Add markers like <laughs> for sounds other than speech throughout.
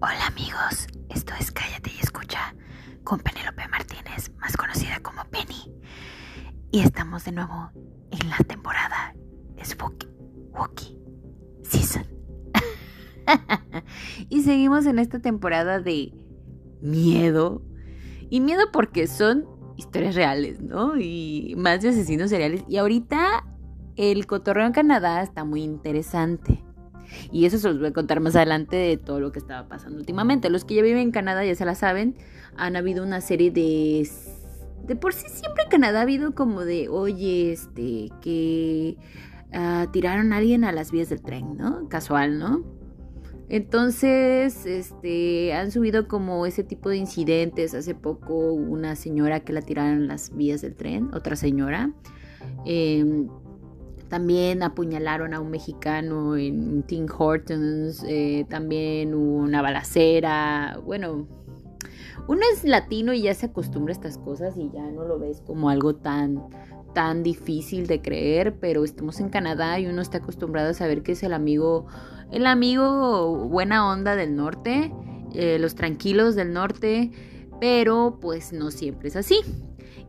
Hola amigos, esto es Cállate y Escucha con Penélope Martínez, más conocida como Penny. Y estamos de nuevo en la temporada Spooky Wookie Season. <laughs> y seguimos en esta temporada de miedo. Y miedo porque son historias reales, ¿no? Y más de asesinos seriales. Y ahorita el cotorreo en Canadá está muy interesante. Y eso se los voy a contar más adelante de todo lo que estaba pasando últimamente. Los que ya viven en Canadá ya se la saben. Han habido una serie de... De por sí siempre en Canadá ha habido como de, oye, este, que uh, tiraron a alguien a las vías del tren, ¿no? Casual, ¿no? Entonces, este, han subido como ese tipo de incidentes. Hace poco una señora que la tiraron a las vías del tren, otra señora. Eh, también apuñalaron a un mexicano en Tim Hortons. Eh, también una balacera. Bueno, uno es latino y ya se acostumbra a estas cosas y ya no lo ves como algo tan tan difícil de creer, pero estamos en Canadá y uno está acostumbrado a saber que es el amigo, el amigo buena onda del norte, eh, los tranquilos del norte, pero pues no siempre es así.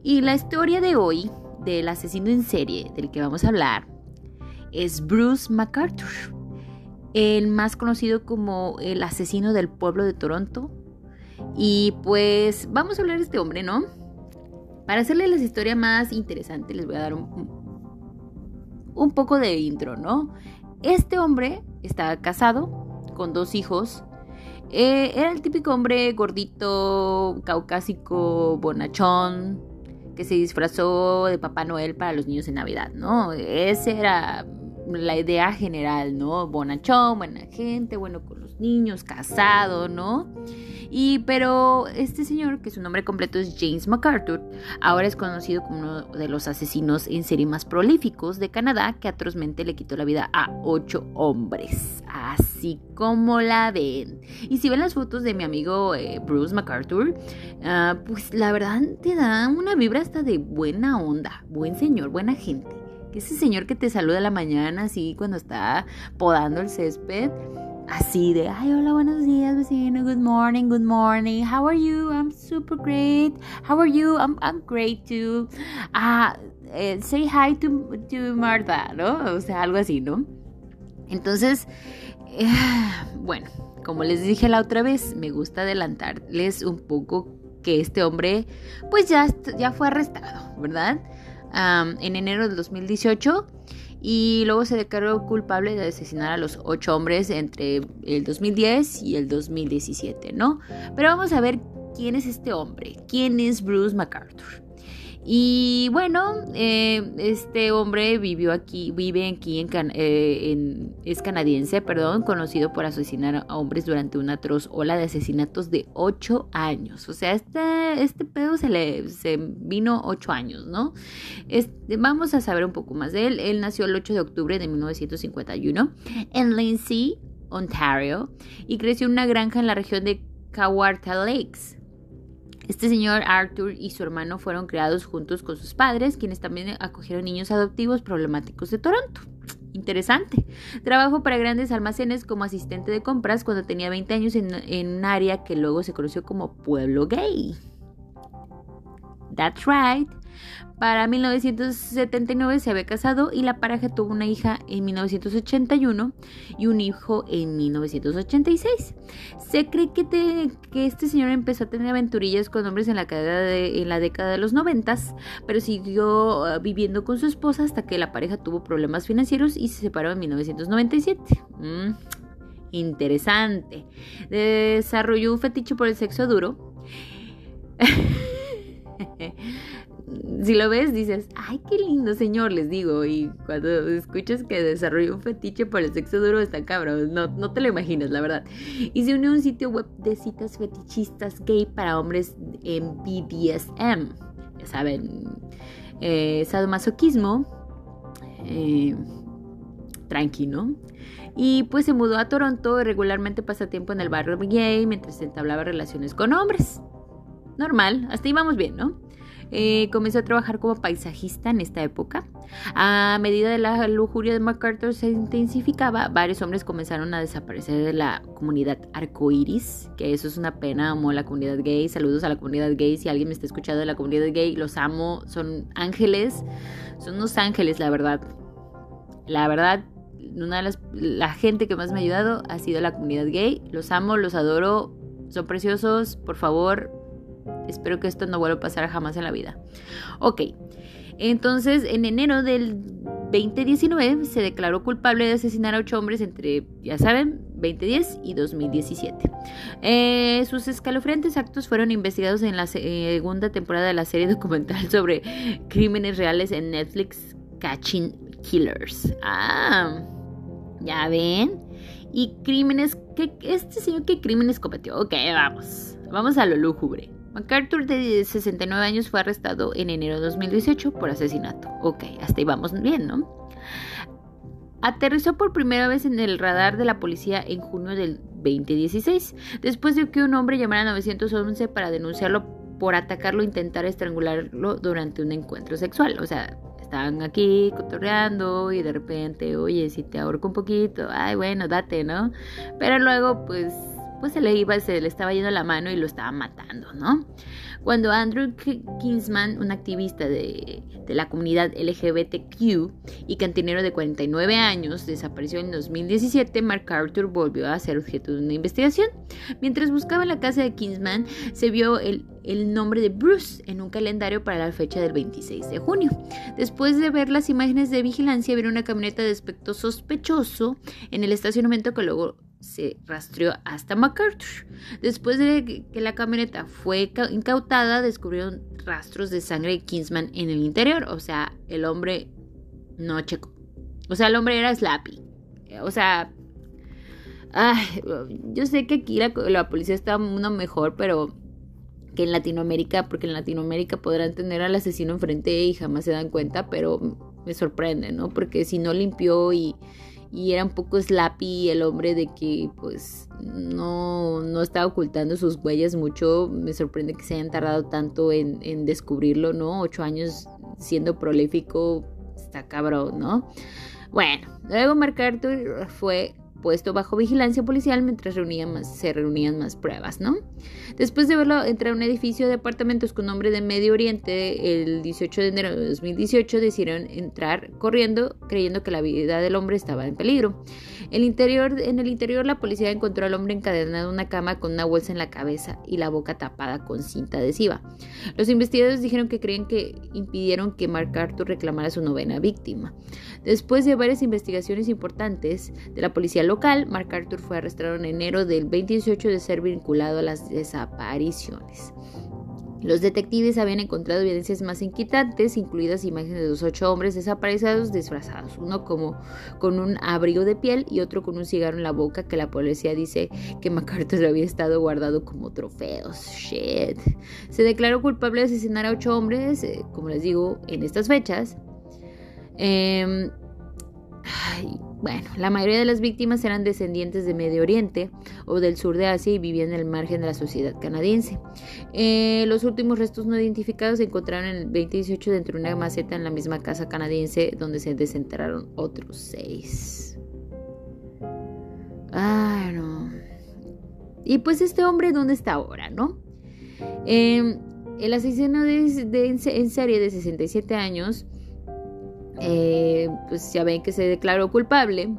Y la historia de hoy del asesino en serie del que vamos a hablar es Bruce MacArthur, el más conocido como el asesino del pueblo de Toronto. Y pues vamos a hablar de este hombre, ¿no? Para hacerle la historia más interesante les voy a dar un, un poco de intro, ¿no? Este hombre estaba casado con dos hijos. Eh, era el típico hombre gordito, caucásico, bonachón, que se disfrazó de Papá Noel para los niños en Navidad, ¿no? Esa era la idea general, ¿no? Bonachón, buena gente, bueno con los niños, casado, ¿no? Y pero este señor, que su nombre completo es James MacArthur, ahora es conocido como uno de los asesinos en serie más prolíficos de Canadá, que atrozmente le quitó la vida a ocho hombres. Así como la ven. Y si ven las fotos de mi amigo eh, Bruce MacArthur, uh, pues la verdad te da una vibra hasta de buena onda, buen señor, buena gente. Que ese señor que te saluda a la mañana, así cuando está podando el césped así de, ay, hola, buenos días, vecino, good morning, good morning, how are you? I'm super great, how are you? I'm, I'm great too. Ah, eh, say hi to, to Martha, ¿no? O sea, algo así, ¿no? Entonces, eh, <sighs> bueno, como les dije la otra vez, me gusta adelantarles un poco que este hombre, pues ya, ya fue arrestado, ¿verdad? Um, en enero del 2018 y luego se declaró culpable de asesinar a los ocho hombres entre el 2010 y el 2017, ¿no? Pero vamos a ver quién es este hombre, quién es Bruce MacArthur. Y bueno, eh, este hombre vivió aquí, vive aquí eh, en, es canadiense, perdón, conocido por asesinar a hombres durante una atroz ola de asesinatos de 8 años. O sea, este, este pedo se le se vino 8 años, ¿no? Este, vamos a saber un poco más de él. Él nació el 8 de octubre de 1951 en Lindsay, Ontario, y creció en una granja en la región de Kawarta Lakes. Este señor Arthur y su hermano fueron criados juntos con sus padres, quienes también acogieron niños adoptivos problemáticos de Toronto. Interesante. Trabajó para grandes almacenes como asistente de compras cuando tenía 20 años en, en un área que luego se conoció como Pueblo Gay. That's right. Para 1979 se había casado y la pareja tuvo una hija en 1981 y un hijo en 1986. Se cree que, este señor empezó a tener aventurillas con hombres en la, de, en la década de los 90, pero siguió uh, viviendo con su esposa hasta que la pareja tuvo problemas financieros y se separó en 1997. Mm, interesante. Desarrolló un fetiche por el sexo duro. <laughs> si lo ves, dices, ay, qué lindo señor, les digo. Y cuando escuchas que desarrolló un fetiche por el sexo duro, está cabrón. No, no te lo imaginas, la verdad. Y se unió a un sitio web de citas fetichistas gay para hombres en BDSM. Ya saben, eh, sadomasoquismo. Eh, tranqui, ¿no? Y pues se mudó a Toronto y regularmente pasa tiempo en el barrio gay mientras entablaba relaciones con hombres. Normal, hasta ahí vamos bien, ¿no? Eh, comenzó a trabajar como paisajista en esta época. A medida de la lujuria de MacArthur se intensificaba, varios hombres comenzaron a desaparecer de la comunidad arcoiris, que eso es una pena, amo la comunidad gay. Saludos a la comunidad gay. Si alguien me está escuchando de la comunidad gay, los amo. Son ángeles, son unos ángeles, la verdad. La verdad, una de las la gente que más me ha ayudado ha sido la comunidad gay. Los amo, los adoro, son preciosos. Por favor, espero que esto no vuelva a pasar jamás en la vida. Ok, entonces en enero del 2019 se declaró culpable de asesinar a ocho hombres entre, ya saben, 2010 y 2017. Eh, sus escalofriantes actos fueron investigados en la segunda temporada de la serie documental sobre crímenes reales en Netflix, Catching Killers. Ah, ya ven. Y crímenes, este señor qué crímenes cometió. Ok, vamos. Vamos a lo lúgubre. MacArthur, de 69 años, fue arrestado en enero de 2018 por asesinato. Ok, hasta ahí vamos bien, ¿no? Aterrizó por primera vez en el radar de la policía en junio del 2016, después de que un hombre llamara a 911 para denunciarlo por atacarlo e intentar estrangularlo durante un encuentro sexual. O sea, estaban aquí cotorreando y de repente, oye, si te ahorco un poquito, ay, bueno, date, ¿no? Pero luego, pues, pues se le iba, se le estaba yendo la mano y lo estaba matando, ¿no? Cuando Andrew Kingsman, un activista de, la comunidad LGBTQ y cantinero de 49 años, desapareció en 2017, MacArthur volvió a ser objeto de una investigación. Mientras buscaba la casa de Kingsman, se vio el, el nombre de Bruce en un calendario para la fecha del 26 de junio. Después de ver las imágenes de vigilancia, vieron una camioneta de aspecto sospechoso en el estacionamiento que luego se rastreó hasta MacArthur. Después de que la camioneta fue incautada, descubrieron rastros de sangre de Kingsman en el interior. O sea, el hombre no checó. O sea, el hombre era Slappy. O sea, yo sé que aquí la, policía está uno mejor, pero que en Latinoamérica, porque en Latinoamérica podrán tener al asesino enfrente y jamás se dan cuenta, pero me sorprende, ¿no? Porque si no limpió y y era un poco slappy el hombre de que pues no, no estaba ocultando sus huellas mucho. Me sorprende que se hayan tardado tanto en, en descubrirlo, ¿no? Ocho años siendo prolífico, está cabrón, ¿no? Bueno, luego MacArthur fue puesto bajo vigilancia policial mientras más, se reunían más pruebas, ¿no? Después de verlo entrar a un edificio de apartamentos con nombre de Medio Oriente, el 18 de enero de 2018 decidieron entrar corriendo creyendo que la vida del hombre estaba en peligro. El interior, en el interior la policía encontró al hombre encadenado en una cama con una bolsa en la cabeza y la boca tapada con cinta adhesiva. Los investigadores dijeron que creen que impidieron que Mark Arthur reclamara su novena víctima. Después de varias investigaciones importantes de la policía local, Mark Arthur fue arrestado en enero del 2018 de ser vinculado a las desapariciones. Los detectives habían encontrado evidencias más inquietantes, incluidas imágenes de los ocho hombres desaparecidos disfrazados, uno como con un abrigo de piel y otro con un cigarro en la boca que la policía dice que MacArthur había estado guardado como trofeos. Shit. Se declaró culpable de asesinar a ocho hombres, eh, como les digo, en estas fechas. Eh, bueno, la mayoría de las víctimas eran descendientes de Medio Oriente o del sur de Asia y vivían en el margen de la sociedad canadiense. Eh, los últimos restos no identificados se encontraron en el 2018 dentro de una maceta en la misma casa canadiense donde se desenterraron otros seis. Ah, no. Y pues este hombre, ¿dónde está ahora, no? Em, el asesino de, en serie de 67 años eh, pues ya ven que se declaró culpable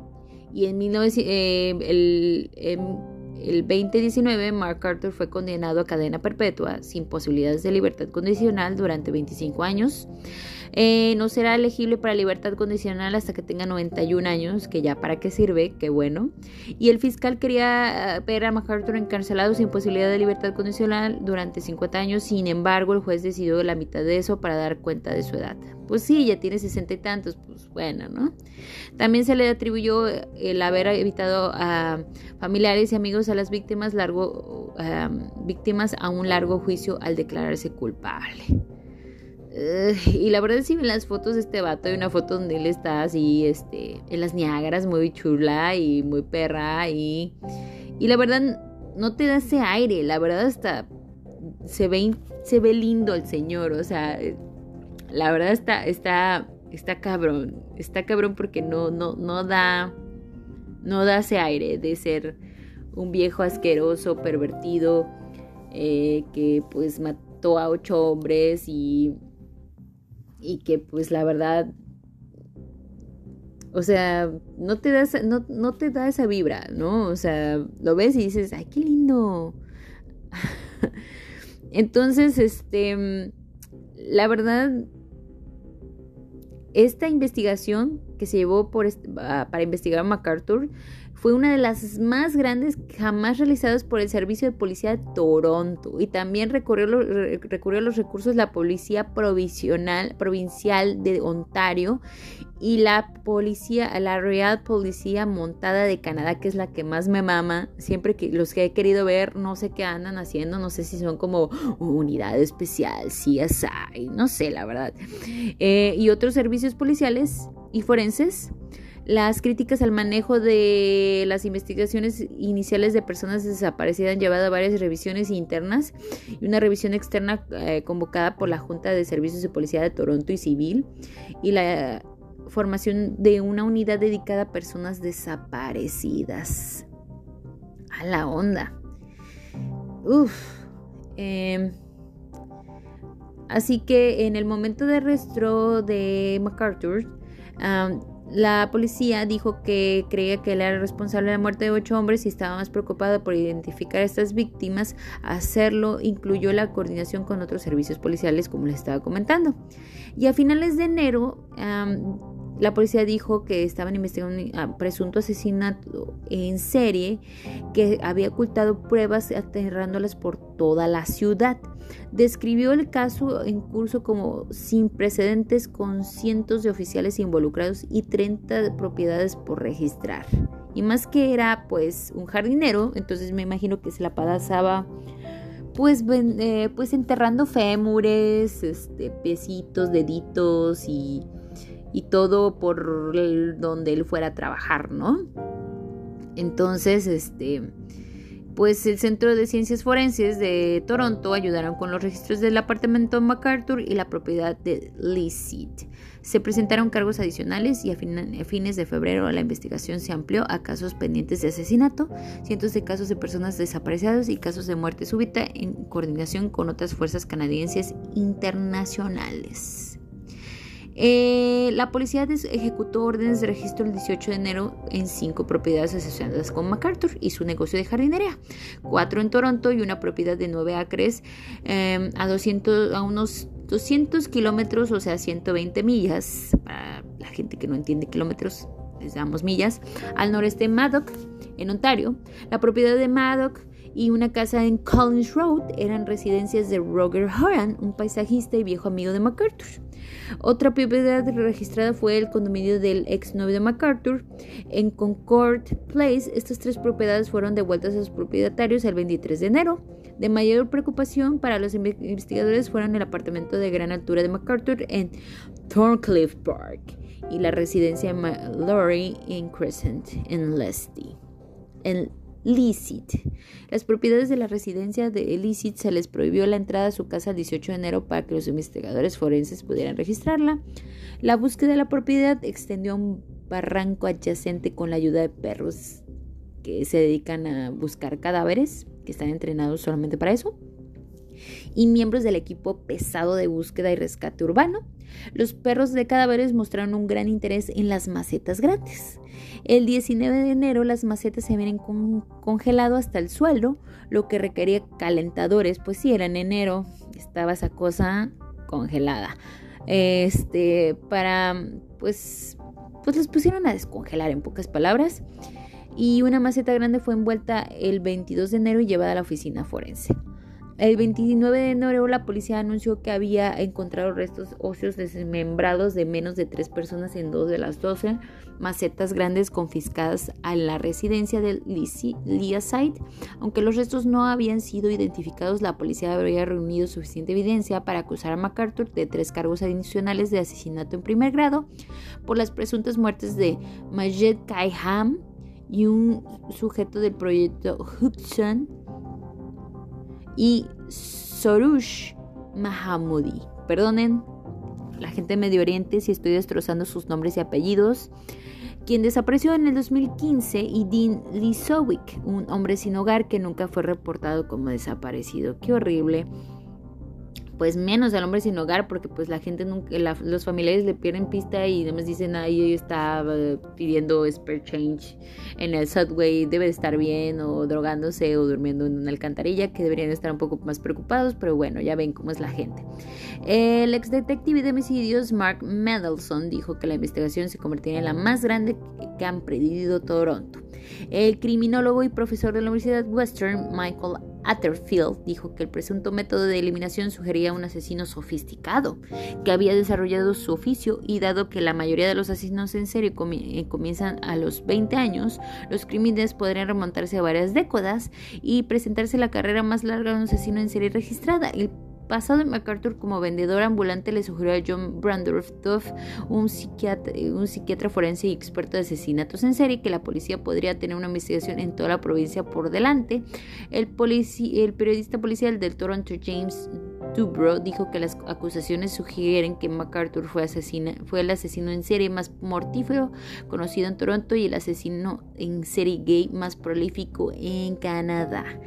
y en eh, el, el 2019 Mark Arthur fue condenado a cadena perpetua sin posibilidades de libertad condicional durante 25 años. Eh, no será elegible para libertad condicional hasta que tenga 91 años, que ya para qué sirve, qué bueno. Y el fiscal quería eh, ver a MacArthur encarcelado sin posibilidad de libertad condicional durante 50 años, sin embargo el juez decidió la mitad de eso para dar cuenta de su edad. Pues sí, ya tiene 60 y tantos, pues bueno, ¿no? También se le atribuyó el haber evitado a familiares y amigos a las víctimas, largo, víctimas a un largo juicio al declararse culpable y la verdad es que en las fotos de este vato hay una foto donde él está así, este, en las Niágaras, muy chula y muy perra y, y la verdad no te da ese aire, la verdad hasta se ve, se ve lindo el señor, o sea, la verdad está, está, está cabrón, está cabrón porque no, no, no da, no da ese aire de ser un viejo asqueroso, pervertido, eh, que pues mató a ocho hombres y, y que pues la verdad o sea, no te, da no, no te da esa vibra, ¿no? O sea, lo ves y dices, ay, qué lindo. <laughs> Entonces, este, la verdad, esta investigación que se llevó por, para investigar a MacArthur fue una de las más grandes jamás realizadas por el Servicio de Policía de Toronto y también recurrió, recurrió a los recursos de la Policía Provisional, Provincial de Ontario y la policía, la Real Policía Montada de Canadá, que es la que más me mama. Siempre que los que he querido ver, no sé qué andan haciendo, no sé si son como unidad especial, CSI, no sé, la verdad. Eh, y otros servicios policiales y forenses. Las críticas al manejo de las investigaciones iniciales de personas desaparecidas han llevado a varias revisiones internas y una revisión externa eh, convocada por la Junta de Servicios de Policía de Toronto y Civil y la formación de una unidad dedicada a personas desaparecidas. A la onda. Uf. Em, así que en el momento de arresto de MacArthur, la policía dijo que creía que él era responsable de la muerte de ocho hombres y estaba más preocupado por identificar a estas víctimas. Hacerlo incluyó la coordinación con otros servicios policiales, como les estaba comentando. Y a finales de enero, la policía dijo que estaban investigando un presunto asesinato en serie que había ocultado pruebas aterrándolas por toda la ciudad. Describió el caso en curso como sin precedentes con cientos de oficiales involucrados y 30 propiedades por registrar. Y más que era pues un jardinero, entonces me imagino que se la pasaba pues, eh, pues enterrando fémures, este, piecitos, deditos y y todo por donde él fuera a trabajar, ¿no? Entonces, este, pues el Centro de Ciencias Forenses de Toronto ayudaron con los registros del apartamento MacArthur y la propiedad de Licit. Se presentaron cargos adicionales y a fines de febrero la investigación se amplió a casos pendientes de asesinato, cientos de casos de personas desaparecidas y casos de muerte súbita en coordinación con otras fuerzas canadienses internacionales. Eh, la policía ejecutó órdenes de registro el 18 de enero en cinco propiedades asociadas con MacArthur y su negocio de jardinería, cuatro en Toronto y una propiedad de nueve acres em, a, 200, a unos 200 kilómetros, o sea, 120 millas, para la gente que no entiende kilómetros, les damos millas, al noreste de Maddock, en Ontario. La propiedad de Maddock y una casa en Collins Road eran residencias de Roger Horan, un paisajista y viejo amigo de MacArthur. Otra propiedad registrada fue el condominio del ex novio de MacArthur en Concord Place. Estas tres propiedades fueron devueltas a sus propietarios el 23 de enero. De mayor preocupación para los investigadores fueron el apartamento de gran altura de MacArthur en Thorncliffe Park y la residencia de Mallory en Crescent en Leslie. Licit. Las propiedades de la residencia de Licit se les prohibió la entrada a su casa el 18 de enero para que los investigadores forenses pudieran registrarla. La búsqueda de la propiedad extendió a un barranco adyacente con la ayuda de perros que se dedican a buscar cadáveres, que están entrenados solamente para eso, y miembros del equipo pesado de búsqueda y rescate urbano. Los perros de cadáveres mostraron un gran interés en las macetas grandes. El 19 de enero las macetas se habían congelado hasta el suelo, lo que requería calentadores, pues si era en enero, estaba esa cosa congelada. Este, para, pues, pues los pusieron a descongelar en pocas palabras. Y una maceta grande fue envuelta el 22 de enero y llevada a la oficina forense. El 29 de enero la policía anunció que había encontrado restos óseos desmembrados de menos de tres personas en dos de las doce macetas grandes confiscadas a la residencia del Site. Aunque los restos no habían sido identificados, la policía habría reunido suficiente evidencia para acusar a MacArthur de tres cargos adicionales de asesinato en primer grado por las presuntas muertes de Majed Kaiham y un sujeto del proyecto Hudson y Sorush Mahamudi. Perdonen la gente de Medio Oriente si estoy destrozando sus nombres y apellidos quien desapareció en el 2015, y Dean Lisowick, un hombre sin hogar que nunca fue reportado como desaparecido. Qué horrible pues menos al hombre sin hogar porque pues la gente nunca, los familiares le pierden pista y además dicen ahí está pidiendo spare change en el subway, debe de estar bien o drogándose o durmiendo en una alcantarilla que deberían estar un poco más preocupados, pero bueno, ya ven cómo es la gente. El ex detective de homicidios Mark Mendelson dijo que la investigación se convertiría en la más grande que han predicho Toronto. El criminólogo y profesor de la Universidad Western, Michael Atterfield dijo que el presunto método de eliminación sugería un asesino sofisticado que había desarrollado su oficio y dado que la mayoría de los asesinos en serie eh, comienzan a los 20 años, los crímenes podrían remontarse a varias décadas y presentarse la carrera más larga de un asesino en serie registrada. Pasado de MacArthur como vendedor ambulante le sugirió a John Brandorf Duff, un psiquiatra, forense y experto de asesinatos en serie, que la policía podría tener una investigación en toda la provincia por delante. El, periodista policial del Toronto James Dubrow dijo que las acusaciones sugieren que MacArthur fue, fue el asesino en serie más mortífero conocido en Toronto y el asesino en serie gay más prolífico en Canadá.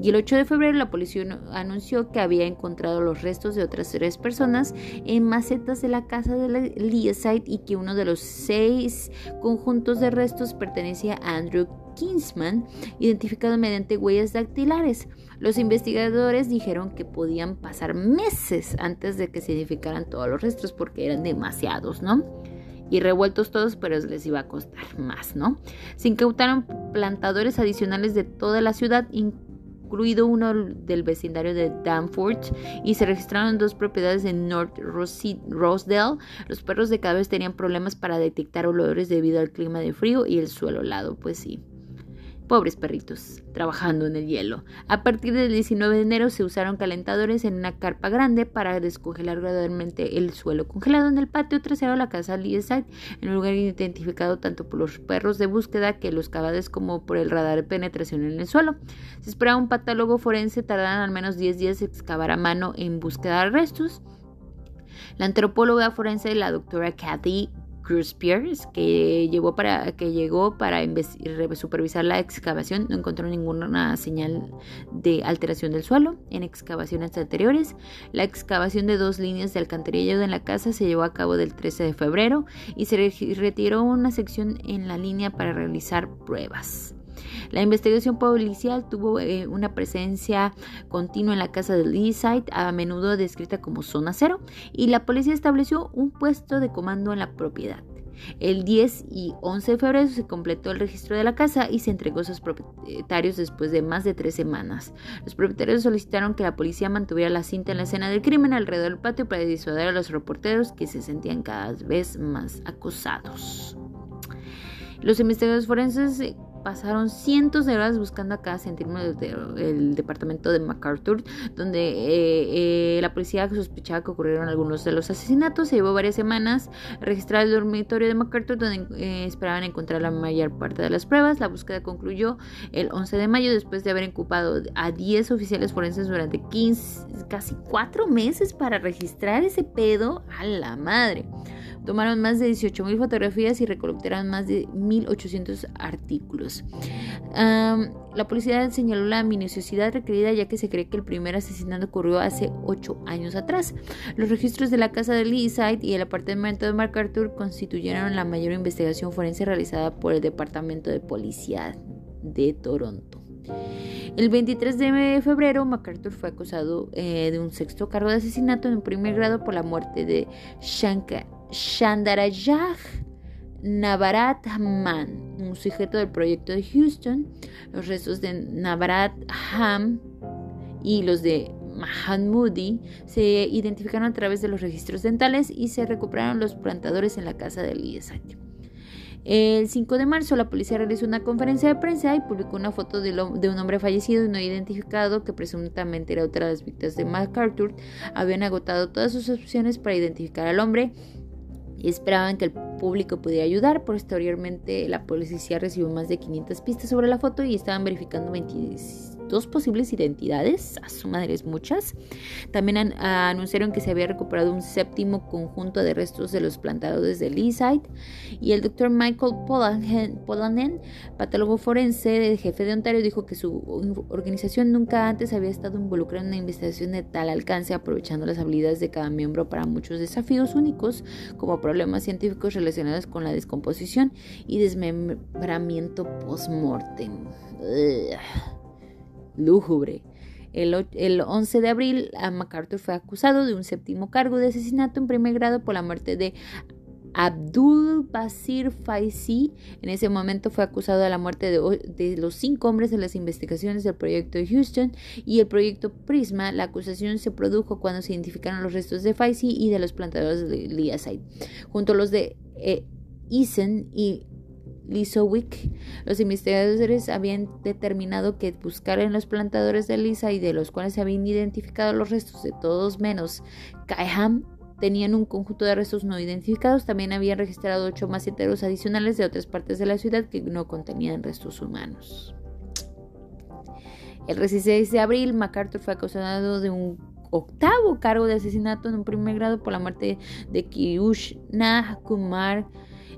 Y el 8 de febrero la policía anunció que había encontrado los restos de otras tres personas en macetas de la casa de la Leaside y que uno de los seis conjuntos de restos pertenecía a Andrew Kingsman, identificado mediante huellas dactilares. Los investigadores dijeron que podían pasar meses antes de que se identificaran todos los restos porque eran demasiados, ¿no? y revueltos todos, pero les iba a costar más, ¿no? Se incautaron plantadores adicionales de toda la ciudad, incluido uno del vecindario de Danforth, y se registraron dos propiedades en North Rosedale. Los perros de cada vez tenían problemas para detectar olores debido al clima de frío y el suelo helado, pues sí. Pobres perritos, trabajando en el hielo. A partir del 19 de enero se usaron calentadores en una carpa grande para descongelar gradualmente el suelo congelado en el patio trasero de la casa Leeside, en un lugar identificado tanto por los perros de búsqueda que los cabades como por el radar de penetración en el suelo. Se esperaba un patólogo forense tardaran al menos 10 días en excavar a mano en búsqueda de restos. La antropóloga forense, la doctora Kathy Cruz Pierce, que, llegó para, que llegó para supervisar la excavación, no encontró ninguna señal de alteración del suelo en excavaciones anteriores. La excavación de dos líneas de alcantarillado en la casa se llevó a cabo del 13 de febrero y se retiró una sección en la línea para realizar pruebas. La investigación policial tuvo eh, una presencia continua en la casa de Leaside, a menudo descrita como zona cero, y la policía estableció un puesto de comando en la propiedad. El 10 y 11 de febrero se completó el registro de la casa y se entregó a sus propietarios después de más de tres semanas. Los propietarios solicitaron que la policía mantuviera la cinta en la escena del crimen alrededor del patio para disuadir a los reporteros que se sentían cada vez más acosados. Los investigadores forenses pasaron cientos de horas buscando a cada centímetro del departamento de MacArthur, donde eh, eh, la policía sospechaba que ocurrieron algunos de los asesinatos. Se llevó varias semanas registrar el dormitorio de MacArthur, donde eh, esperaban encontrar la mayor parte de las pruebas. La búsqueda concluyó el 11 de mayo, después de haber ocupado a 10 oficiales forenses durante 15, casi 4 meses para registrar ese pedo a la madre. Tomaron más de 18.000 fotografías y recolectaron más de 1.800 artículos. la policía señaló la minuciosidad requerida ya que se cree que el primer asesinato ocurrió hace 8 años atrás. Los registros de la casa de Leaside y el apartamento de MacArthur constituyeron la mayor investigación forense realizada por el Departamento de Policía de Toronto. El 23 de febrero, MacArthur fue acusado eh, de un sexto cargo de asesinato en primer grado por la muerte de Shankar Shandarayah Navarat Ham, un sujeto del proyecto de Houston. Los restos de Navarat Ham y los de Mahamudi se identificaron a través de los registros dentales y se recuperaron los plantadores en la casa de Eliezer. El 5 de marzo la policía realizó una conferencia de prensa y publicó una foto de, un hombre fallecido y no identificado que presuntamente era otra de las víctimas de MacArthur. Habían agotado todas sus opciones para identificar al hombre y esperaban que el público pudiera ayudar. Posteriormente, la policía recibió más de 500 pistas sobre la foto y estaban verificando 26 dos posibles identidades, a su madre es muchas. También anunciaron que se había recuperado un séptimo conjunto de restos de los plantadores de Leaside y el doctor Michael Polanen, patólogo forense, jefe de Ontario, dijo que su organización nunca antes había estado involucrada en una investigación de tal alcance, aprovechando las habilidades de cada miembro para muchos desafíos únicos, como problemas científicos relacionados con la descomposición y desmembramiento post-mortem lúgubre. El, el, 11 de abril, MacArthur fue acusado de un séptimo cargo de asesinato en primer grado por la muerte de Abdul Basir Faisi. En ese momento fue acusado de la muerte de, los cinco hombres de las investigaciones del proyecto Houston y el proyecto Prisma. La acusación se produjo cuando se identificaron los restos de Faisi y de los plantadores de Liaside, junto a los de eh, Eason y Lisowick, los investigadores habían determinado que buscar en los plantadores de Lisa y de los cuales se habían identificado los restos de todos menos Kaiham tenían un conjunto de restos no identificados. También habían registrado ocho maceteros adicionales de otras partes de la ciudad que no contenían restos humanos. El 16 de abril, MacArthur fue acusado de un octavo cargo de asesinato en un primer grado por la muerte de Kiushna Kumar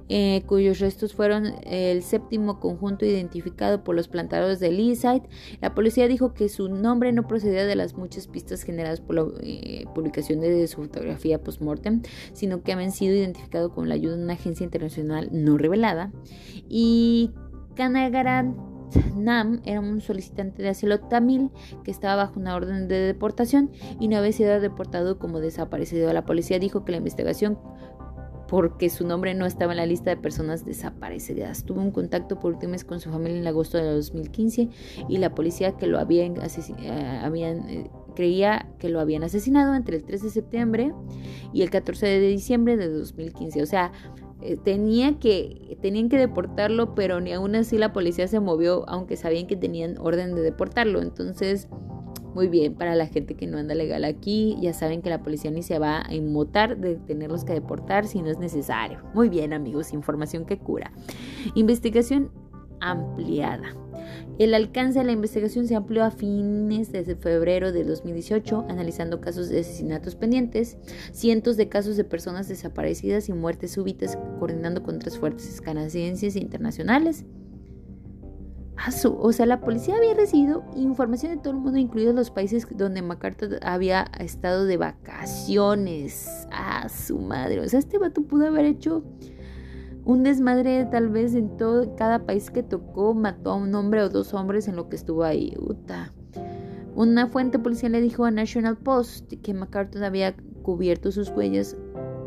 eh, cuyos restos fueron el séptimo conjunto identificado por los plantadores de Leaside. La policía dijo que su nombre no procedía de las muchas pistas generadas por la eh, publicación de su fotografía post-mortem, sino que habían sido identificados con la ayuda de una agencia internacional no revelada. Y Kanagaran Nam era un solicitante de asilo tamil que estaba bajo una orden de deportación y no había sido deportado como desaparecido. La policía dijo que la investigación porque su nombre no estaba en la lista de personas desaparecidas. Tuvo un contacto por última vez con su familia en agosto de 2015 y la policía que lo habían, eh, habían eh, creía que lo habían asesinado entre el 3 de septiembre y el 14 de diciembre de 2015. O sea, eh, tenía que, tenían que deportarlo, pero ni aún así la policía se movió, aunque sabían que tenían orden de deportarlo. Entonces, muy bien, para la gente que no anda legal aquí, ya saben que la policía ni se va a inmutar de tenerlos que deportar si no es necesario. Muy bien, amigos, información que cura. Investigación ampliada. El alcance de la investigación se amplió a fines de febrero de 2018, analizando casos de asesinatos pendientes, cientos de casos de personas desaparecidas y muertes súbitas, coordinando con otras fuerzas canadienses e internacionales o sea, la policía había recibido información de todo el mundo, incluidos los países donde MacArthur había estado de vacaciones. A su madre. O sea, este vato pudo haber hecho un desmadre tal vez en todo cada país que tocó, mató a un hombre o dos hombres en lo que estuvo ahí. Una fuente policial le dijo a National Post que MacArthur había cubierto sus huellas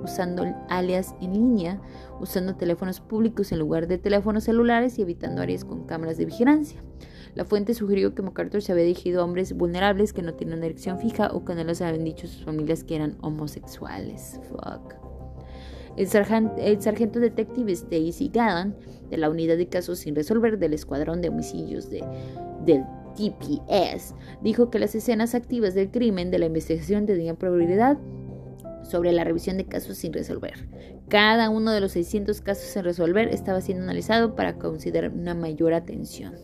usando alias en línea, usando teléfonos públicos en lugar de teléfonos celulares y evitando áreas con cámaras de vigilancia. La fuente sugirió que MacArthur se había dirigido a hombres vulnerables que no tenían una erección fija o que no les habían dicho sus familias que eran homosexuales. Fuck. El, sargento, detective Stacy Gallan, de la unidad de casos sin resolver del escuadrón de homicidios de, del TPS, dijo que las escenas activas del crimen de la investigación tenían probabilidad sobre la revisión de casos sin resolver. Cada uno de los 600 casos sin resolver estaba siendo analizado para considerar una mayor atención.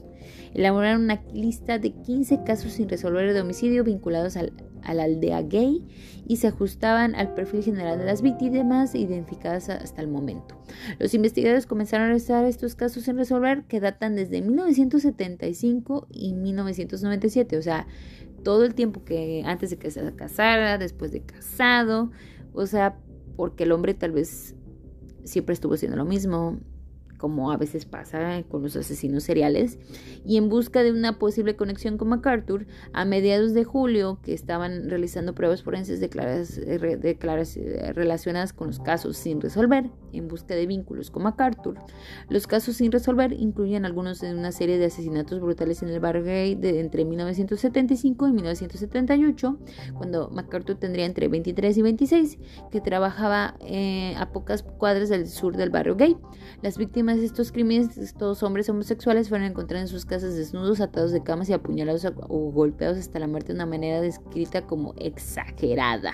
Elaboraron una lista de 15 casos sin resolver de homicidio vinculados al, a la aldea gay y se ajustaban al perfil general de las víctimas identificadas hasta el momento. Los investigadores comenzaron a revisar estos casos sin resolver que datan desde 1975 y 1997, o sea, todo el tiempo que antes de que se casara, después de casado, o sea, porque el hombre tal vez siempre estuvo haciendo lo mismo, como a veces pasa con los asesinos seriales, y en busca de una posible conexión con MacArthur, a mediados de julio, que estaban realizando pruebas forenses declaras, relacionadas con los casos sin resolver, en busca de vínculos con MacArthur. Los casos sin resolver incluyen algunos de una serie de asesinatos brutales en el barrio gay de entre 1975 y 1978, cuando MacArthur tendría entre 23 y 26, que trabajaba eh, a pocas cuadras del sur del barrio gay. Las víctimas estos crímenes, estos hombres homosexuales, fueron encontrados en sus casas desnudos, atados de camas y apuñalados o golpeados hasta la muerte de una manera descrita como exagerada.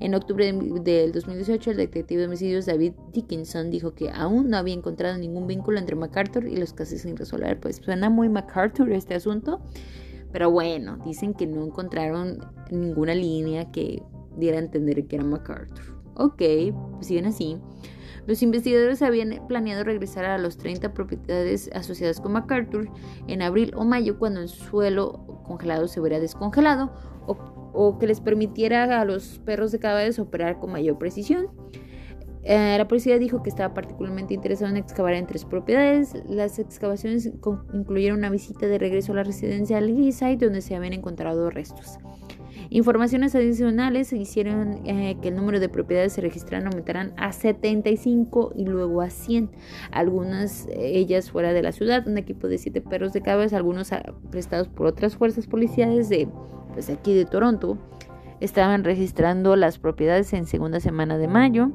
En octubre del 2018, el detective de homicidios David Dickinson dijo que aún no había encontrado ningún vínculo entre MacArthur y los casos sin resolver. Pues suena muy MacArthur este asunto, pero bueno, dicen que no encontraron ninguna línea que diera a entender que era MacArthur. Ok, pues siguen así. Los investigadores habían planeado regresar a los 30 propiedades asociadas con MacArthur en abril o mayo cuando el suelo congelado se hubiera descongelado o, que les permitiera a los perros de vez operar con mayor precisión. Eh, la policía dijo que estaba particularmente interesado en excavar en tres propiedades. Las excavaciones incluyeron una visita de regreso a la residencia de Leaside donde se habían encontrado restos. Informaciones adicionales hicieron eh, que el número de propiedades se registraran aumentarán a 75 y luego a 100. Algunas eh, ellas fuera de la ciudad, un equipo de 7 perros de cabeza, algunos ah, prestados por otras fuerzas policiales de pues, aquí de Toronto, estaban registrando las propiedades en segunda semana de mayo.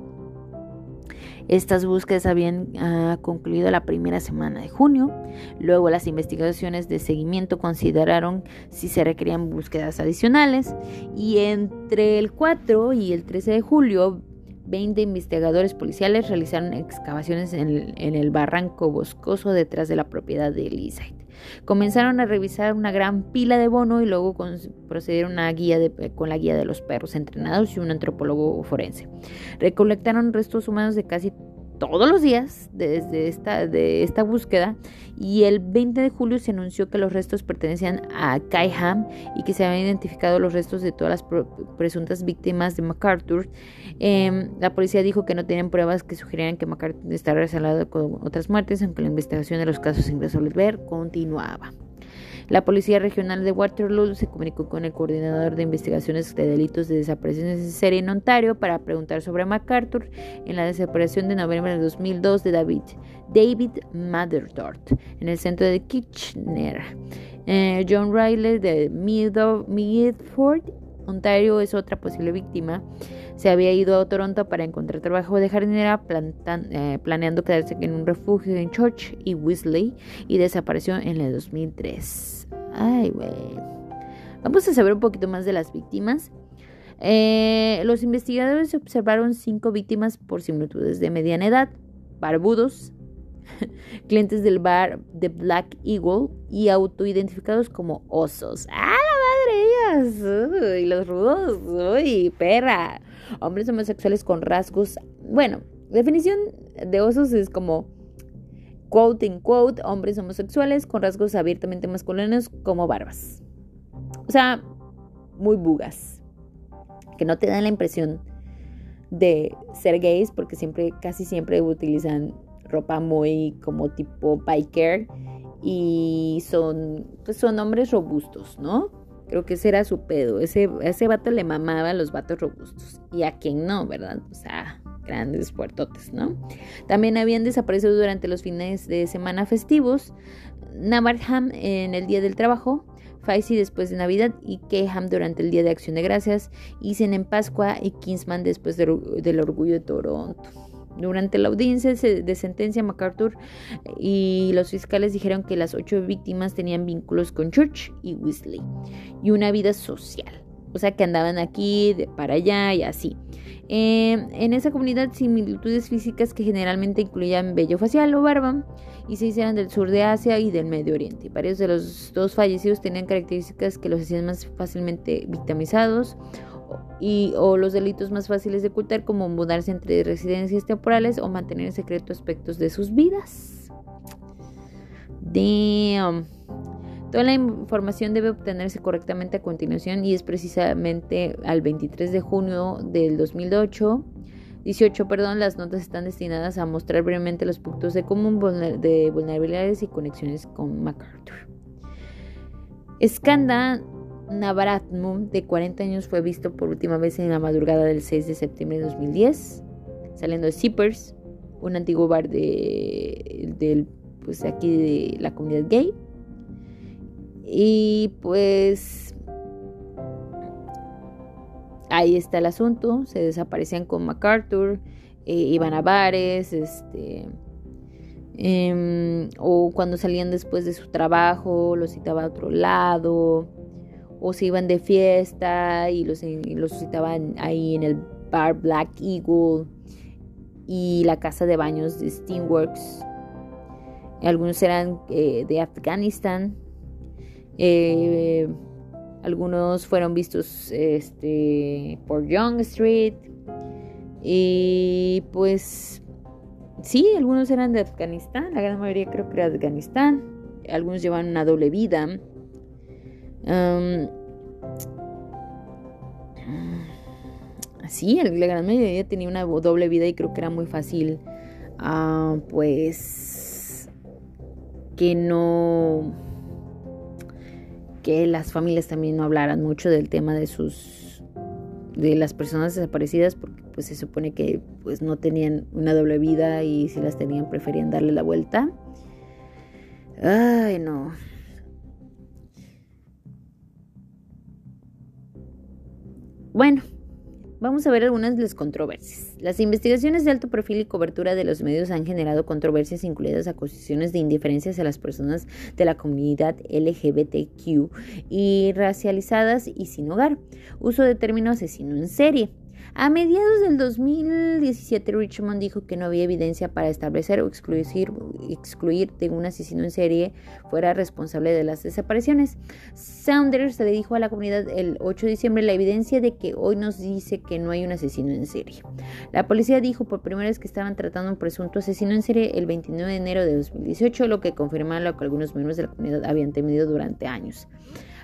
Estas búsquedas habían ah, concluido la primera semana de junio. Luego las investigaciones de seguimiento consideraron si se requerían búsquedas adicionales. Y entre el 4 y el 13 de julio, 20 investigadores policiales realizaron excavaciones en el, barranco boscoso detrás de la propiedad de Elizabeth. Comenzaron a revisar una gran pila de bono y luego procedieron a guía con la guía de los perros entrenados y un antropólogo forense. Recolectaron restos humanos de casi todos los días desde esta, de esta búsqueda y el 20 de julio se anunció que los restos pertenecían a Kai Ham y que se habían identificado los restos de todas las presuntas víctimas de MacArthur. Em, la policía dijo que no tenían pruebas que sugirieran que MacArthur estaba relacionado con otras muertes, aunque la investigación de los casos sin resolver continuaba. La Policía Regional de Waterloo se comunicó con el coordinador de investigaciones de delitos de desapariciones en serie en Ontario para preguntar sobre MacArthur en la desaparición de noviembre de 2002 de David, David Matherdort en el centro de Kitchener. Eh, John Riley de Midford, Ontario, es otra posible víctima. Se había ido a Toronto para encontrar trabajo de jardinera, eh, planeando quedarse en un refugio en Church y Weasley, y desapareció en el 2003. Ay, güey. Vamos a saber un poquito más de las víctimas. Eh, los investigadores observaron cinco víctimas por similitudes de mediana edad, barbudos, <laughs> clientes del bar The Black Eagle y autoidentificados como osos. ¡Ah, la madre ellas! ¡Uy, los rudos! ¡Uy, perra! Hombres homosexuales con rasgos. Bueno, definición de osos es como quote en quote, hombres homosexuales con rasgos abiertamente masculinos como barbas. O sea, muy bugas. Que no te dan la impresión de ser gays porque siempre, casi siempre utilizan ropa muy como tipo biker y son, pues son hombres robustos, ¿no? Creo que ese era su pedo. Ese, ese vato le mamaba a los vatos robustos. Y a quien no, ¿verdad? O sea, grandes puertotes, ¿no? También habían desaparecido durante los fines de semana festivos Navarham en el Día del Trabajo, Faisy después de Navidad y Keham durante el Día de Acción de Gracias, Isen en Pascua y Kingsman después del Orgullo de Toronto. Durante la audiencia de sentencia, MacArthur y los fiscales dijeron que las ocho víctimas tenían vínculos con Church y Weasley y una vida social. O sea que andaban aquí, de para allá y así. Em, en esa comunidad, similitudes físicas que generalmente incluían vello facial o barba y se hicieron del sur de Asia y del Medio Oriente. Varios de los dos fallecidos tenían características que los hacían más fácilmente victimizados y, o los delitos más fáciles de ocultar como mudarse entre residencias temporales o mantener en secreto aspectos de sus vidas. Damn. Toda la información debe obtenerse correctamente a continuación y es precisamente al 23 de junio del 2008. 18, perdón, las notas están destinadas a mostrar brevemente los puntos de común de vulnerabilidades y conexiones con MacArthur. Skanda Navaratnam, de 40 años, fue visto por última vez en la madrugada del 6 de septiembre de 2010, saliendo de Zippers, un antiguo bar de, del, pues aquí de la comunidad gay. Y pues ahí está el asunto, se desaparecían con MacArthur, eh, iban a bares, este, Em, o cuando salían después de su trabajo, los citaba a otro lado, o se iban de fiesta y los, los citaban ahí en el bar Black Eagle y la casa de baños de Steamworks. Algunos eran eh, de Afganistán. Eh, algunos fueron vistos este, por Young Street. Y pues sí, algunos eran de Afganistán. La gran mayoría creo que era de Afganistán. Algunos llevan una doble vida. sí, la gran mayoría tenía una doble vida y creo que era muy fácil, ah, pues, que no que las familias también no hablaran mucho del tema de sus de las personas desaparecidas porque pues se supone que pues no tenían una doble vida y si las tenían preferían darle la vuelta. Ay, no. Bueno, Vamos a ver algunas de las controversias. Las investigaciones de alto perfil y cobertura de los medios han generado controversias incluidas acusaciones de indiferencia hacia las personas de la comunidad LGBTQ y racializadas y sin hogar, uso de término asesino en serie, a mediados del 2017, Richmond dijo que no había evidencia para establecer o excluir, excluir de un asesino en serie fuera responsable de las desapariciones. Saunders le dijo a la comunidad el 8 de diciembre la evidencia de que hoy nos dice que no hay un asesino en serie. La policía dijo por primera vez que estaban tratando un presunto asesino en serie el 29 de enero de 2018, lo que confirma lo que algunos miembros de la comunidad habían temido durante años.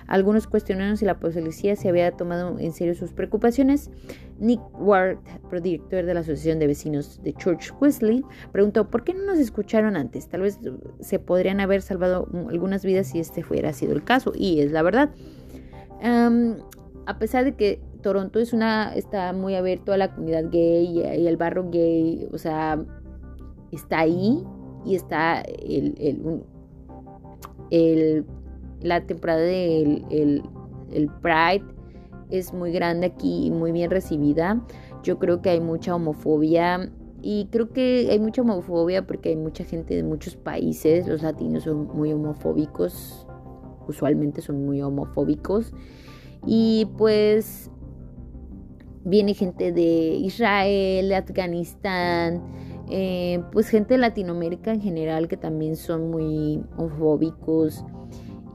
Algunos cuestionaron si la policía se había tomado en serio sus preocupaciones. Nick Ward, director de la Asociación de Vecinos de Church Wesley, preguntó por qué no nos escucharon antes. Tal vez se podrían haber salvado algunas vidas si este fuera sido el caso, y es la verdad. a pesar de que Toronto es una está muy abierto a la comunidad gay y, el barro gay, o sea, está ahí y está el, el, el la temporada del el, Pride es muy grande aquí y muy bien recibida. Yo creo que hay mucha homofobia y creo que hay mucha homofobia porque hay mucha gente de muchos países. Los latinos son muy homofóbicos, usualmente son muy homofóbicos. Y pues viene gente de Israel, de Afganistán, eh, pues gente de Latinoamérica en general que también son muy homofóbicos.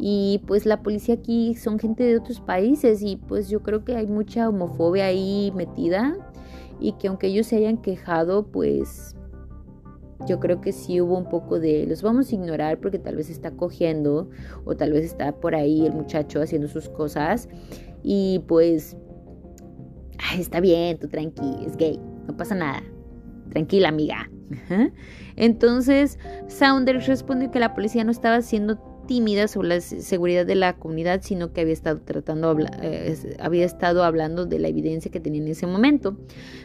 Y pues la policía aquí son gente de otros países y pues yo creo que hay mucha homofobia ahí metida y que aunque ellos se hayan quejado, pues yo creo que sí hubo un poco de los vamos a ignorar porque tal vez está cogiendo o tal vez está por ahí el muchacho haciendo sus cosas y pues está bien, tú tranqui, es gay, no pasa nada. Tranquila, amiga. <laughs> Entonces, Saunders respondió que la policía no estaba haciendo tímida sobre la seguridad de la comunidad, sino que había estado tratando, eh, había estado hablando de la evidencia que tenía en ese momento.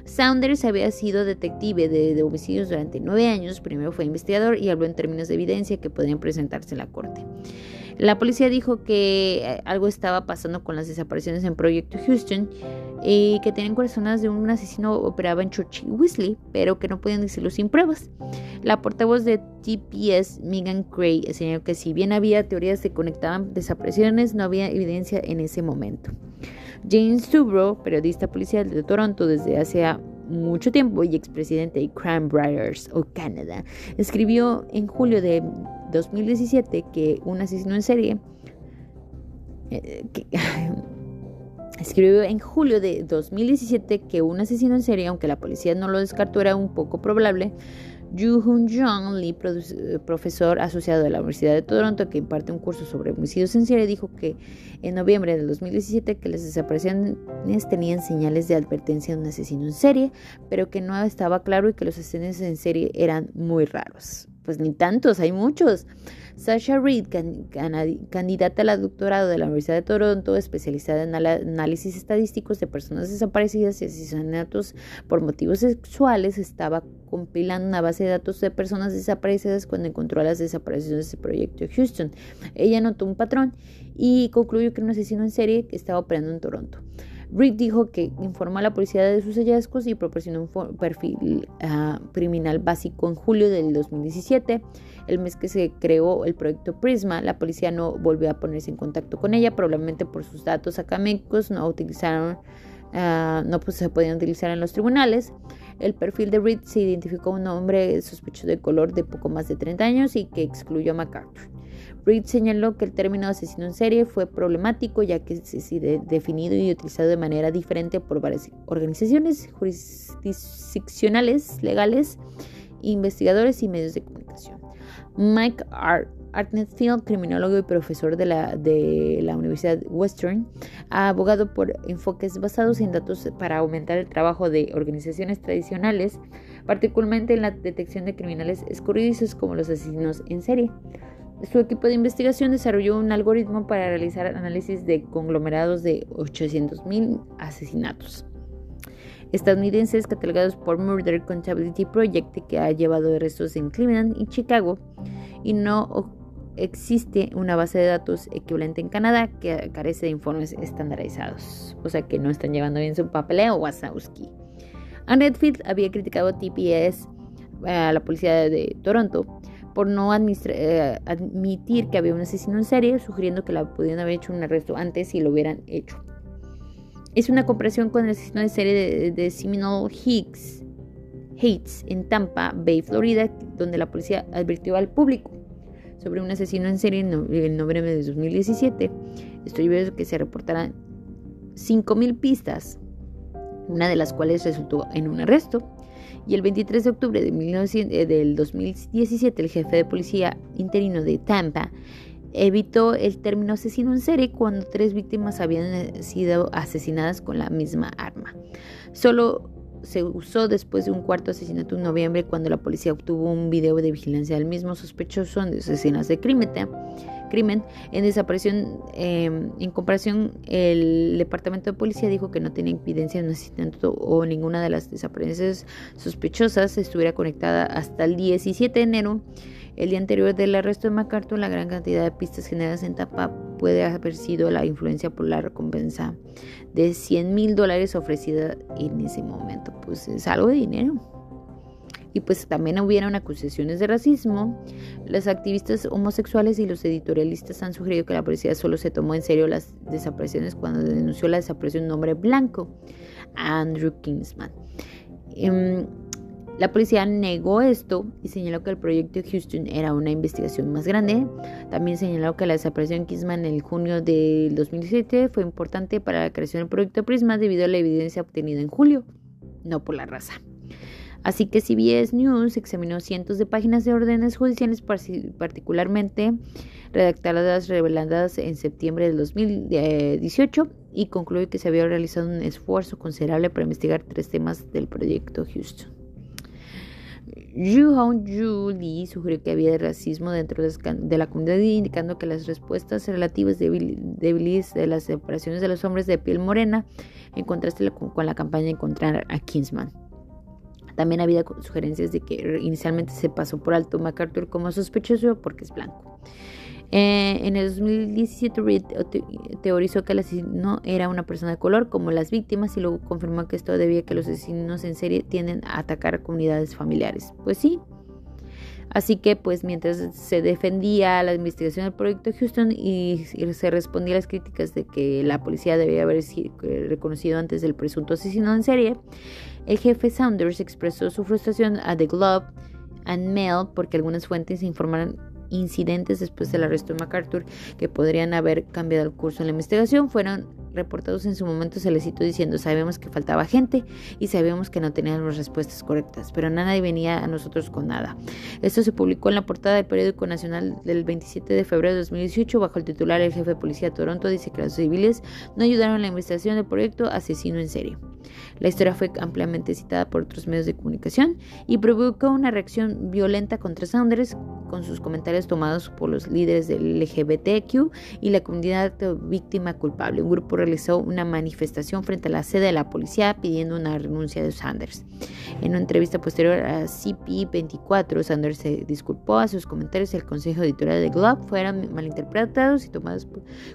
Saunders había sido detective de, homicidios durante nueve años, primero fue investigador y habló en términos de evidencia que podrían presentarse en la corte. La policía dijo que eh, algo estaba pasando con las desapariciones en Proyecto Houston y que tenían personas de un asesino operaba en Churchill Weasley, pero que no podían decirlo sin pruebas. La portavoz de TPS, Megan Gray, señaló que si bien había teorías que conectaban desapariciones, no había evidencia en ese momento. James Subro, periodista policial de Toronto desde hace mucho tiempo y expresidente de Crime Writers of Canada, escribió en julio de 2017 que un asesino en serie eh, <laughs> escribió en julio de 2017 que un asesino en serie, aunque la policía no lo descartó, era un poco probable. Yu Hun Jong Lee, profesor asociado de la Universidad de Toronto que imparte un curso sobre homicidios en serie, dijo que en noviembre del 2017 que las desapariciones tenían señales de advertencia de un asesino en serie, pero que no estaba claro y que los asesinos en serie eran muy raros pues ni tantos, hay muchos. Sasha Reed, candidata a la doctorado de la Universidad de Toronto, especializada en análisis estadísticos de personas desaparecidas y asesinatos por motivos sexuales, estaba compilando una base de datos de personas desaparecidas cuando encontró las desapariciones de proyecto Houston. Ella notó un patrón y concluyó que un asesino en serie estaba operando en Toronto. Reed dijo que informó a la policía de sus hallazgos y proporcionó un perfil ah, criminal básico en julio del 2017. El mes que se creó el proyecto Prisma, la policía no volvió a ponerse en contacto con ella, probablemente por sus datos académicos no utilizaron, ah, no pues, se podían utilizar en los tribunales. El perfil de Reed se identificó un hombre sospechoso de color de poco más de 30 años y que excluyó a MacArthur. Reed señaló que el término asesino en serie fue problemático ya que es definido y utilizado de manera diferente por varias organizaciones jurisdiccionales, legales, investigadores y medios de comunicación. Mike R. Artnetfield, criminólogo y profesor de la, de la Universidad Western, ha abogado por enfoques basados en datos para aumentar el trabajo de organizaciones tradicionales, particularmente en la detección de criminales escurridizos como los asesinos en serie. Su equipo de investigación desarrolló un algoritmo para realizar análisis de conglomerados de 800.000 asesinatos estadounidenses catalogados por Murder Contability Project que ha llevado arrestos en Cleveland y Chicago y no existe una base de datos equivalente en Canadá que carece de informes estandarizados, o sea que no están llevando bien su papeleo Wazowski. Redfield había criticado a TPS a la policía de Toronto por no eh, admitir que había un asesino en serie, sugiriendo que la pudieran haber hecho un arresto antes si lo hubieran hecho. Es una comparación con el asesino en serie de, Seminole Higgs en Tampa Bay, Florida, donde la policía advirtió al público sobre un asesino en serie en, noviembre de 2017. Estoy viendo que se reportarán 5.000 pistas, una de las cuales resultó en un arresto y el 23 de octubre de eh, del 2017 el jefe de policía interino de Tampa evitó el término asesino en serie cuando tres víctimas habían eh, sido asesinadas con la misma arma. Solo se usó después de un cuarto asesinato en noviembre cuando la policía obtuvo un video de vigilancia del mismo sospechoso de escenas de crimen crimen. En desaparición, em, en comparación, el Departamento de Policía dijo que no tenía evidencia de un asesinato o ninguna de las desapariciones sospechosas estuviera conectada hasta el 17 de enero. El día anterior del arresto de MacArthur, la gran cantidad de pistas generadas en Tapa puede haber sido la influencia por la recompensa de 100 mil dólares ofrecida en ese momento. Pues es algo de dinero y pues también hubieron acusaciones de racismo. Los activistas homosexuales y los editorialistas han sugerido que la policía solo se tomó en serio las desapariciones cuando denunció la desaparición de un hombre blanco, Andrew Kingsman. Em, la policía negó esto y señaló que el proyecto Houston era una investigación más grande. También señaló que la desaparición de Kingsman en el junio del 2017 fue importante para la creación del proyecto Prisma debido a la evidencia obtenida en julio, no por la raza. Así que CBS News examinó cientos de páginas de órdenes judiciales, particularmente redactadas reveladas en septiembre del 2018, y concluyó que se había realizado un esfuerzo considerable para investigar tres temas del proyecto Houston. Yu Hong Lee sugirió que había racismo dentro de la comunidad indicando que las respuestas relativas débiles de las separaciones de los hombres de piel morena en contraste con la campaña de encontrar a Kingsman. También había sugerencias de que inicialmente se pasó por alto MacArthur como sospechoso porque es blanco. Eh, en el 2017 Reed teorizó que el asesino era una persona de color como las víctimas y luego confirmó que esto debía que los asesinos en serie tienden a atacar comunidades familiares. Pues sí. Así que pues mientras se defendía la investigación del proyecto Houston y, se respondía a las críticas de que la policía debía haber reconocido antes del presunto asesino en serie, el jefe Saunders expresó su frustración a The Globe and Mail porque algunas fuentes informaron incidentes después del arresto de MacArthur que podrían haber cambiado el curso de la investigación fueron reportados en su momento se les citó diciendo sabemos que faltaba gente y sabíamos que no teníamos respuestas correctas, pero nadie venía a nosotros con nada. Esto se publicó en la portada del periódico nacional del 27 de febrero de 2018 bajo el titular El jefe de policía de Toronto dice que los civiles no ayudaron en la investigación del proyecto Asesino en serie. La historia fue ampliamente citada por otros medios de comunicación y provocó una reacción violenta contra Saunders con sus comentarios tomados por los líderes del LGBTQ y la comunidad víctima culpable. Un grupo realizó una manifestación frente a la sede de la policía pidiendo una renuncia de Sanders. En una entrevista posterior a CP24, Sanders se disculpó a sus comentarios y el consejo editorial de Globe fueron malinterpretados y tomados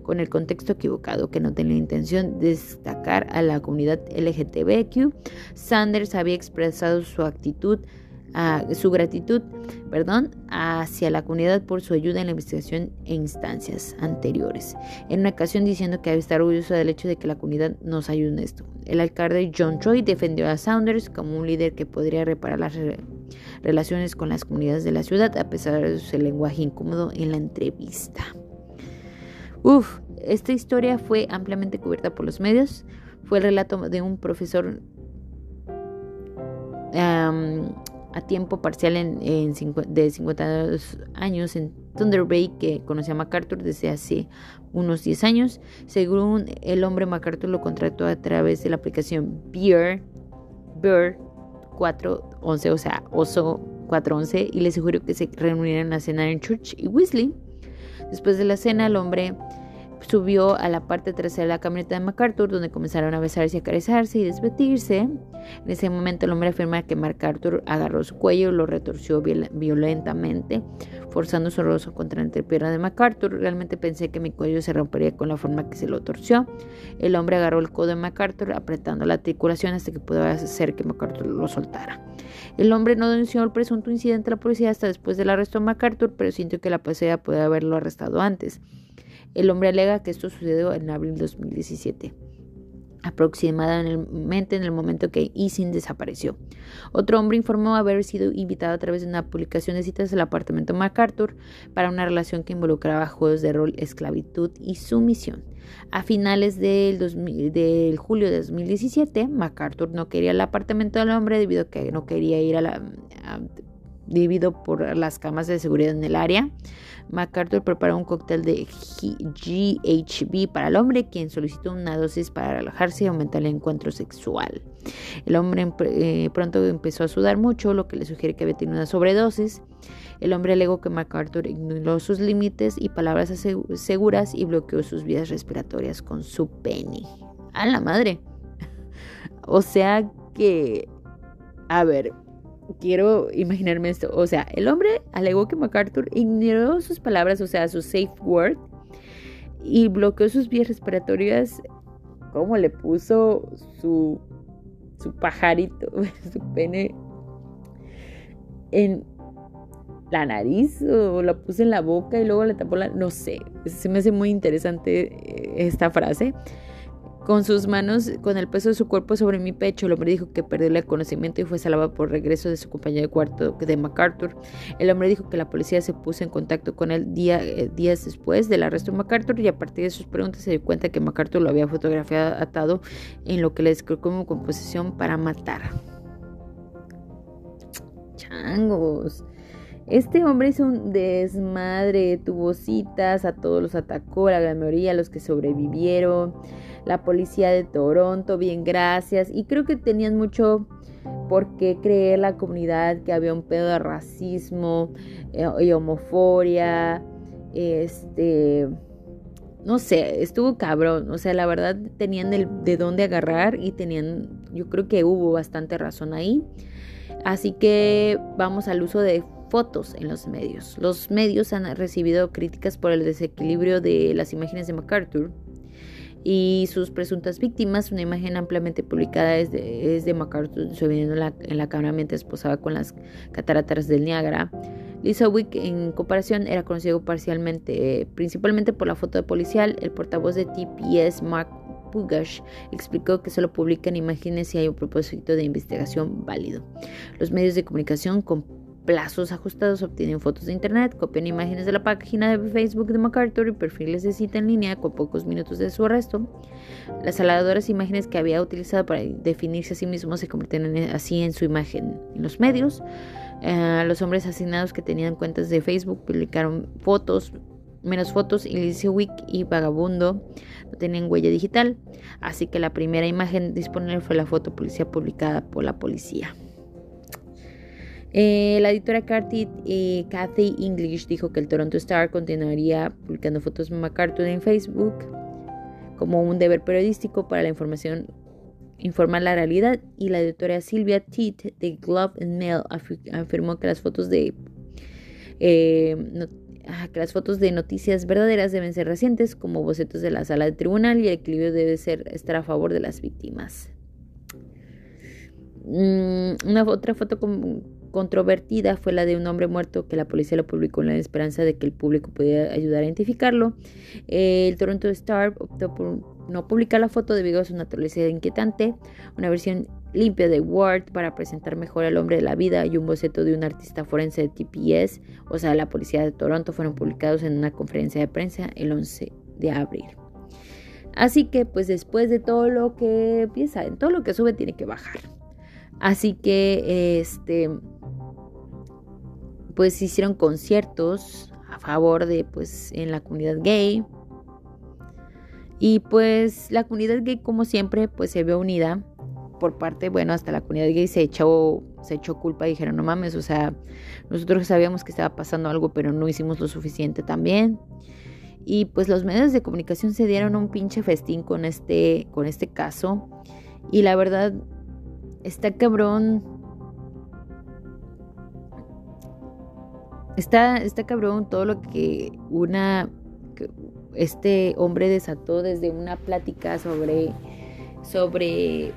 con el contexto equivocado, que no tenía intención de destacar a la comunidad LGTBQ. Sanders había expresado su actitud su gratitud perdón, hacia la comunidad por su ayuda en la investigación e instancias anteriores. En una ocasión diciendo que había estar orgulloso del hecho de que la comunidad nos ayude en esto. El alcalde John Troy defendió a Saunders como un líder que podría reparar las relaciones con las comunidades de la ciudad a pesar de su lenguaje incómodo en la entrevista. Uf, esta historia fue ampliamente cubierta por los medios. Fue el relato de un profesor a tiempo parcial de 52 años en Thunder Bay que conocía a MacArthur desde hace unos 10 años. Según el hombre, MacArthur lo contrató a través de la aplicación Beer, Beer 411, o sea, Oso 411, y le sugirió que se reunieran a cenar en Church y Weasley. Después de la cena, el hombre subió a la parte trasera de la camioneta de MacArthur, donde comenzaron a besarse y acariciarse y desvestirse. En ese momento el hombre afirma que MacArthur agarró su cuello y lo retorció violentamente, forzando su rostro contra la entrepierna de MacArthur. Realmente pensé que mi cuello se rompería con la forma que se lo torció. El hombre agarró el codo de MacArthur, apretando la articulación hasta que pudo hacer que MacArthur lo soltara. El hombre no denunció el presunto incidente a la policía hasta después del arresto de MacArthur, pero sintió que la policía puede haberlo arrestado antes. El hombre alega que esto sucedió en abril de 2017 aproximadamente en el momento que Isin desapareció. Otro hombre informó haber sido invitado a través de una publicación de citas del apartamento MacArthur para una relación que involucraba juegos de rol, esclavitud y sumisión. A finales del, julio de 2017, MacArthur no quería el apartamento del hombre debido a que no quería ir a la... debido por las camas de seguridad en el área. MacArthur preparó un cóctel de GHB para el hombre, quien solicitó una dosis para relajarse y aumentar el encuentro sexual. El hombre eh, pronto empezó a sudar mucho, lo que le sugiere que había tenido una sobredosis. El hombre alegó que MacArthur ignoró sus límites y palabras seguras y bloqueó sus vías respiratorias con su pene. A la madre. <laughs> o sea que, a ver, quiero imaginarme esto. O sea, el hombre alegó que MacArthur ignoró sus palabras, o sea, su safe word, y bloqueó sus vías respiratorias. ¿Cómo le puso su, su pajarito, <laughs> su pene en la nariz o la puso en la boca y luego le tapó la... No sé, se me hace muy interesante eh, esta frase. Con sus manos, con el peso de su cuerpo sobre mi pecho, el hombre dijo que perdió el conocimiento y fue salvado por regreso de su compañero de cuarto de MacArthur. El hombre dijo que la policía se puso en contacto con él eh, días después del arresto de MacArthur y a partir de sus preguntas se dio cuenta que MacArthur lo había fotografiado atado en lo que le describió como composición para matar. Changos. Este hombre hizo un desmadre, tuvo citas, a todos los atacó, la gran mayoría, los que sobrevivieron la policía de Toronto, bien gracias. Y creo que tenían mucho por qué creer la comunidad que había un pedo de racismo eh, y homofobia. Este, no sé, estuvo cabrón. O sea, la verdad tenían de dónde agarrar y tenían, yo creo que hubo bastante razón ahí. Así que vamos al uso de fotos en los medios. Los medios han recibido críticas por el desequilibrio de las imágenes de MacArthur y sus presuntas víctimas. Una imagen ampliamente publicada es de, MacArthur subiendo en la, cámara mientras posaba con las cataratas del Niágara. Lisa Wick, en comparación, era conocido parcialmente, principalmente por la foto de policial. El portavoz de TPS, Mark Pugash, explicó que solo publican imágenes si hay un propósito de investigación válido. Los medios de comunicación con plazos ajustados obtienen fotos de internet, copian imágenes de la página de Facebook de MacArthur y perfiles de cita en línea con pocos minutos de su arresto. Las aladoras imágenes que había utilizado para definirse a sí mismo se convirtieron así en su imagen en los medios. Eh, los hombres asignados que tenían cuentas de Facebook publicaron fotos, menos fotos, y Lizzie y Vagabundo no tenían huella digital, así que la primera imagen disponible fue la foto policía publicada por la policía. Eh, la editora eh, Kathy English dijo que el Toronto Star continuaría publicando fotos de MacArthur en Facebook como un deber periodístico para la información informar la realidad y la editora Sylvia Teat de Glove and Mail afirmó que las fotos de eh, ah, que las fotos de noticias verdaderas deben ser recientes como bocetos de la sala de tribunal y el equilibrio debe ser estar a favor de las víctimas. Mm, una otra foto controvertida fue la de un hombre muerto que la policía lo publicó en la esperanza de que el público pudiera ayudar a identificarlo. el Toronto Star optó por no publicar la foto debido a su naturaleza inquietante, una versión limpia de Word para presentar mejor al hombre de la vida y un boceto de un artista forense de TPS, o sea, la policía de Toronto, fueron publicados en una conferencia de prensa el 11 de abril. Así que pues después de todo lo que empieza, en todo lo que sube tiene que bajar. Así que este pues hicieron conciertos a favor de pues en la comunidad gay. Y pues la comunidad gay como siempre pues se ve unida por parte, bueno, hasta la comunidad gay se echó se echó culpa y dijeron, "No mames, o sea, nosotros sabíamos que estaba pasando algo, pero no hicimos lo suficiente también." Y pues los medios de comunicación se dieron un pinche festín con este con este caso y la verdad está cabrón Está, está cabrón todo lo que una este hombre desató desde una plática sobre sobre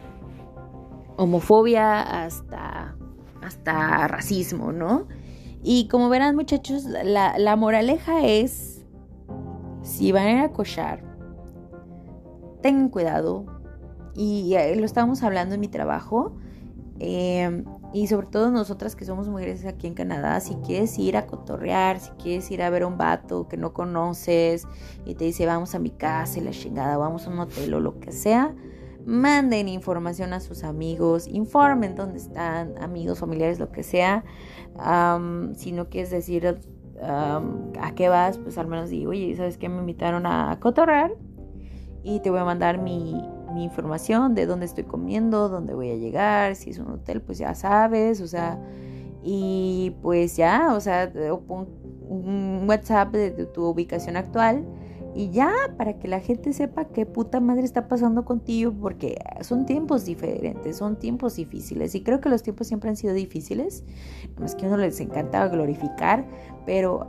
homofobia hasta hasta racismo, ¿no? Y como verán muchachos, la, la moraleja es, si van a cochar, tengan cuidado. Y lo estábamos hablando en mi trabajo. Eh, y sobre todo nosotras que somos mujeres aquí en Canadá, si quieres ir a cotorrear, si quieres ir a ver a un vato que no conoces y te dice vamos a mi casa y la chingada, vamos a un hotel o lo que sea, manden información a sus amigos, informen dónde están, amigos, familiares, lo que sea. si no quieres decir a qué vas, pues al menos digo, oye, ¿sabes qué? Me invitaron a cotorrear y te voy a mandar mi, mi información de dónde estoy comiendo, dónde voy a llegar, si es un hotel, pues ya sabes, o sea, y pues ya, o sea, un WhatsApp de, tu ubicación actual y ya, para que la gente sepa qué puta madre está pasando contigo, porque son tiempos diferentes, son tiempos difíciles, y creo que los tiempos siempre han sido difíciles, es que uno les encanta glorificar, pero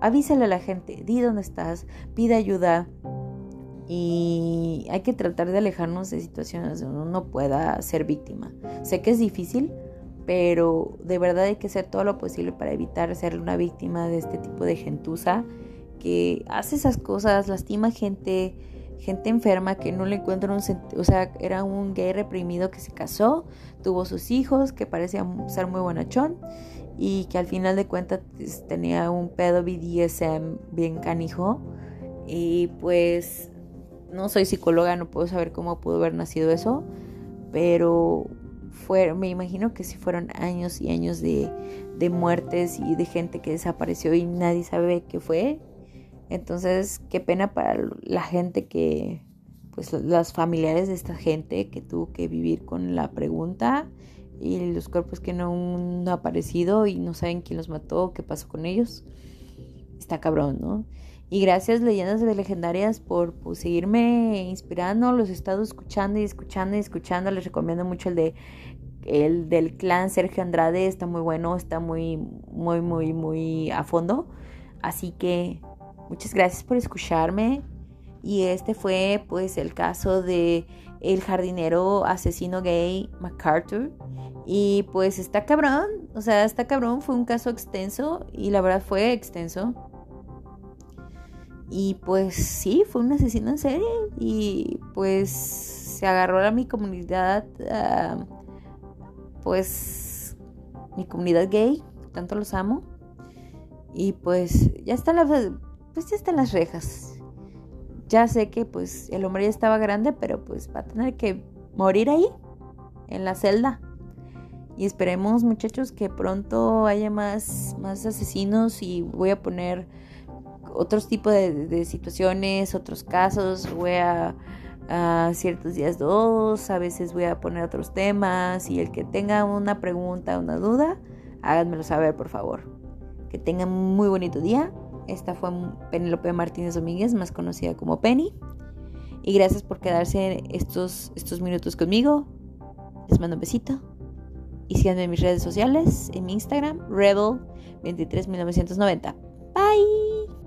avísale a la gente, di dónde estás, pide ayuda, y hay que tratar de alejarnos de situaciones donde uno no pueda ser víctima. Sé que es difícil, pero de verdad hay que hacer todo lo posible para evitar ser una víctima de este tipo de gentuza que hace esas cosas, lastima gente, gente enferma que no le encuentra un sentido, o sea, era un gay reprimido que se casó, tuvo sus hijos, que parecía ser muy bonachón y que al final de cuentas pues, tenía un pedo BDSM bien canijo y pues no soy psicóloga, no puedo saber cómo pudo haber nacido eso, pero fue, me imagino que sí fueron años y años de, de muertes y de gente que desapareció y nadie sabe qué fue. Entonces, qué pena para la gente que, pues las familiares de esta gente que tuvo que vivir con la pregunta y los cuerpos que no han aparecido y no saben quién los mató, qué pasó con ellos. Está cabrón, ¿no? Y gracias Leyendas Legendarias por pues, seguirme inspirando. Los he estado escuchando y escuchando y escuchando. Les recomiendo mucho el de el del clan Sergio Andrade. Está muy bueno, está muy, muy, muy, muy a fondo. Así que muchas gracias por escucharme. Y este fue pues el caso de el jardinero asesino gay MacArthur. Y pues está cabrón, o sea, está cabrón, fue un caso extenso y la verdad fue extenso. Y pues sí, fue un asesino en serie. Y pues se agarró a mi comunidad, ah, pues mi comunidad gay, tanto los amo. Y pues ya está la, pues ya están las rejas. Ya sé que pues el hombre ya estaba grande, pero pues va a tener que morir ahí, en la celda. Y esperemos muchachos que pronto haya más, más asesinos y voy a poner otros tipos de, situaciones, otros casos, voy a, ciertos días dos, a veces voy a poner otros temas y el que tenga una pregunta, una duda, Háganmelo saber, por favor. Que tengan muy bonito día. Esta fue Penelope Martínez Domínguez, más conocida como Penny. Y gracias por quedarse estos, estos minutos conmigo. Les mando un besito. Y síganme en mis redes sociales, en mi Instagram, Rebel23990. Bye.